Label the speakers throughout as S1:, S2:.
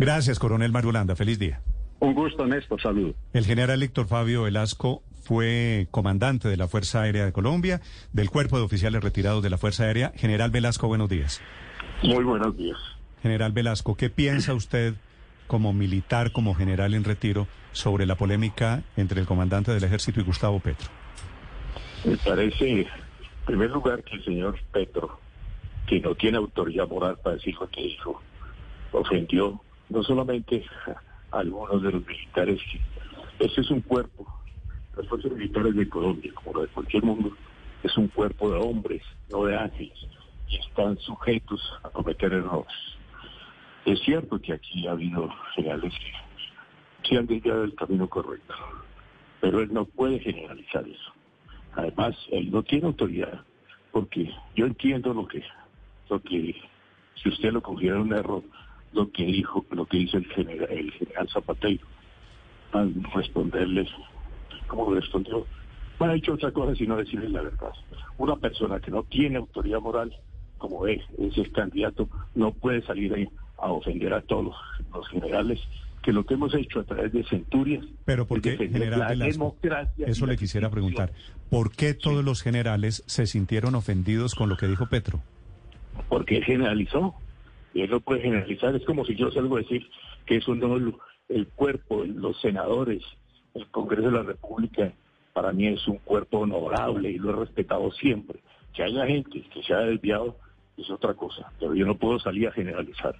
S1: Gracias, coronel Mario Landa. Feliz día.
S2: Un gusto, Néstor. Saludo.
S1: El general Héctor Fabio Velasco fue comandante de la Fuerza Aérea de Colombia, del Cuerpo de Oficiales Retirados de la Fuerza Aérea. General Velasco, buenos días.
S2: Muy buenos días.
S1: General Velasco, ¿qué piensa usted como militar, como general en retiro, sobre la polémica entre el comandante del ejército y Gustavo Petro?
S2: Me parece, en primer lugar, que el señor Petro, que no tiene autoridad moral para decir lo que dijo, ofendió no solamente a algunos de los militares, ese es un cuerpo, las fuerzas militares de Colombia, como lo de cualquier mundo, es un cuerpo de hombres, no de ángeles, y están sujetos a cometer errores. Es cierto que aquí ha habido generales que se han desviado del camino correcto, pero él no puede generalizar eso. Además, él no tiene autoridad, porque yo entiendo lo que, lo que, si usted lo considera un error, lo que dijo, lo que dice el general, el general Zapatero, al responderles, como respondió, no ha hecho otra cosa sino decirles la verdad. Una persona que no tiene autoridad moral, como es, es el candidato, no puede salir ahí a ofender a todos los, generales que lo que hemos hecho a través de centurias.
S1: Pero ¿por qué, general Velasco, Eso le quisiera preguntar. ¿Por qué todos los generales se sintieron ofendidos con lo que dijo Petro?
S2: Porque generalizó. Y él no puede generalizar. Es como si yo salgo a decir que eso no el cuerpo, los senadores, el Congreso de la República, para mí es un cuerpo honorable y lo he respetado siempre. Que haya gente que se haya desviado es otra cosa, pero yo no puedo salir a generalizar.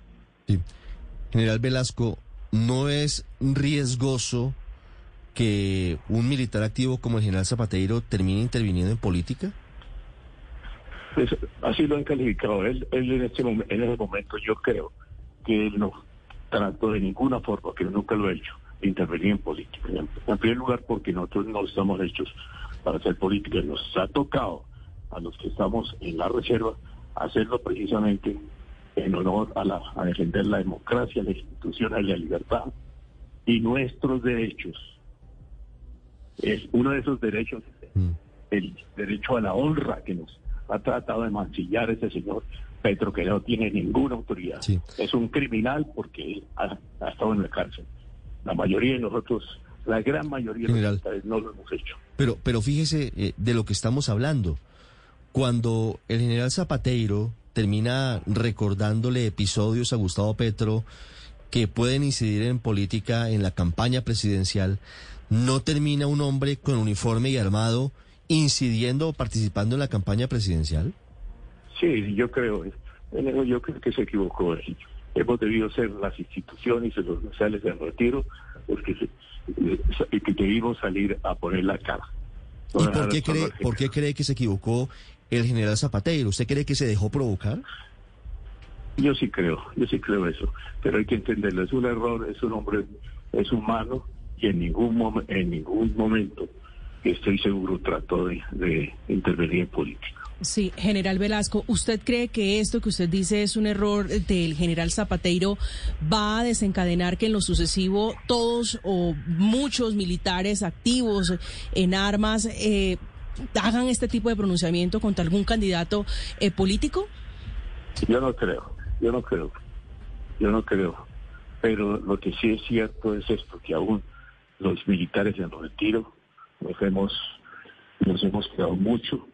S3: General Velasco, ¿no es riesgoso que un militar activo como el general Zapatero termine interviniendo en política?
S2: Pues, así lo han calificado. Él, en, este en ese momento yo creo que él no trató de ninguna forma, que nunca lo ha hecho, intervenir en política. En, primer lugar porque nosotros no estamos hechos para hacer política. Nos ha tocado a los que estamos en la reserva hacerlo precisamente en honor a, la, a defender la democracia, la institución, la libertad y nuestros derechos. Es uno de esos derechos, mm. el derecho a la honra que nos ha tratado de mancillar ese señor Petro, que no tiene ninguna autoridad. Es un criminal porque ha, estado en la cárcel. La mayoría de nosotros, la gran mayoría de nosotros no lo hemos hecho.
S3: Pero, pero fíjese eh, de lo que estamos hablando. Cuando el general Zapatero termina recordándole episodios a Gustavo Petro que pueden incidir en política en la campaña presidencial, no termina un hombre con uniforme y armado incidiendo o participando en la campaña presidencial?
S2: Sí, yo creo, yo creo que se equivocó. Hemos debido ser las instituciones y los sociales de retiro los que, que debimos salir a poner la cara.
S3: ¿Y por qué, cree, por qué cree que se equivocó el general Zapatero? ¿Usted cree que se dejó provocar?
S2: Yo sí creo, yo sí creo eso, pero hay que entenderlo, es un error, es un hombre, es humano y en ningún, en ningún momento estoy seguro trató de, intervenir en política.
S4: Sí, general Velasco, ¿usted cree que esto que usted dice es un error del general Zapateiro va a desencadenar que en lo sucesivo todos o muchos militares activos en armas eh, hagan este tipo de pronunciamiento contra algún candidato eh, político?
S2: Yo no creo, yo no creo, yo no creo. Pero lo que sí es cierto es esto, que aún los militares en retiro nos hemos, nos hemos quedado mucho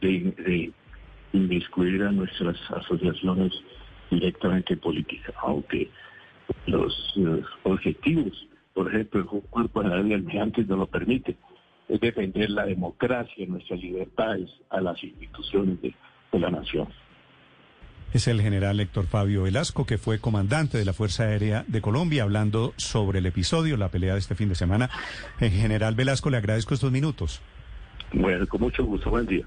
S2: de, de inmiscuir a nuestras asociaciones directamente en política, aunque los, objetivos, por ejemplo, el cuerpo de almirantes no lo permite, es defender la democracia, nuestras libertades a las instituciones de la nación.
S1: Es el general Héctor Fabio Velasco, que fue comandante de la Fuerza Aérea de Colombia, hablando sobre el episodio, la pelea de este fin de semana. En general Velasco, le agradezco estos minutos.
S2: Bueno, con mucho gusto. Buen día.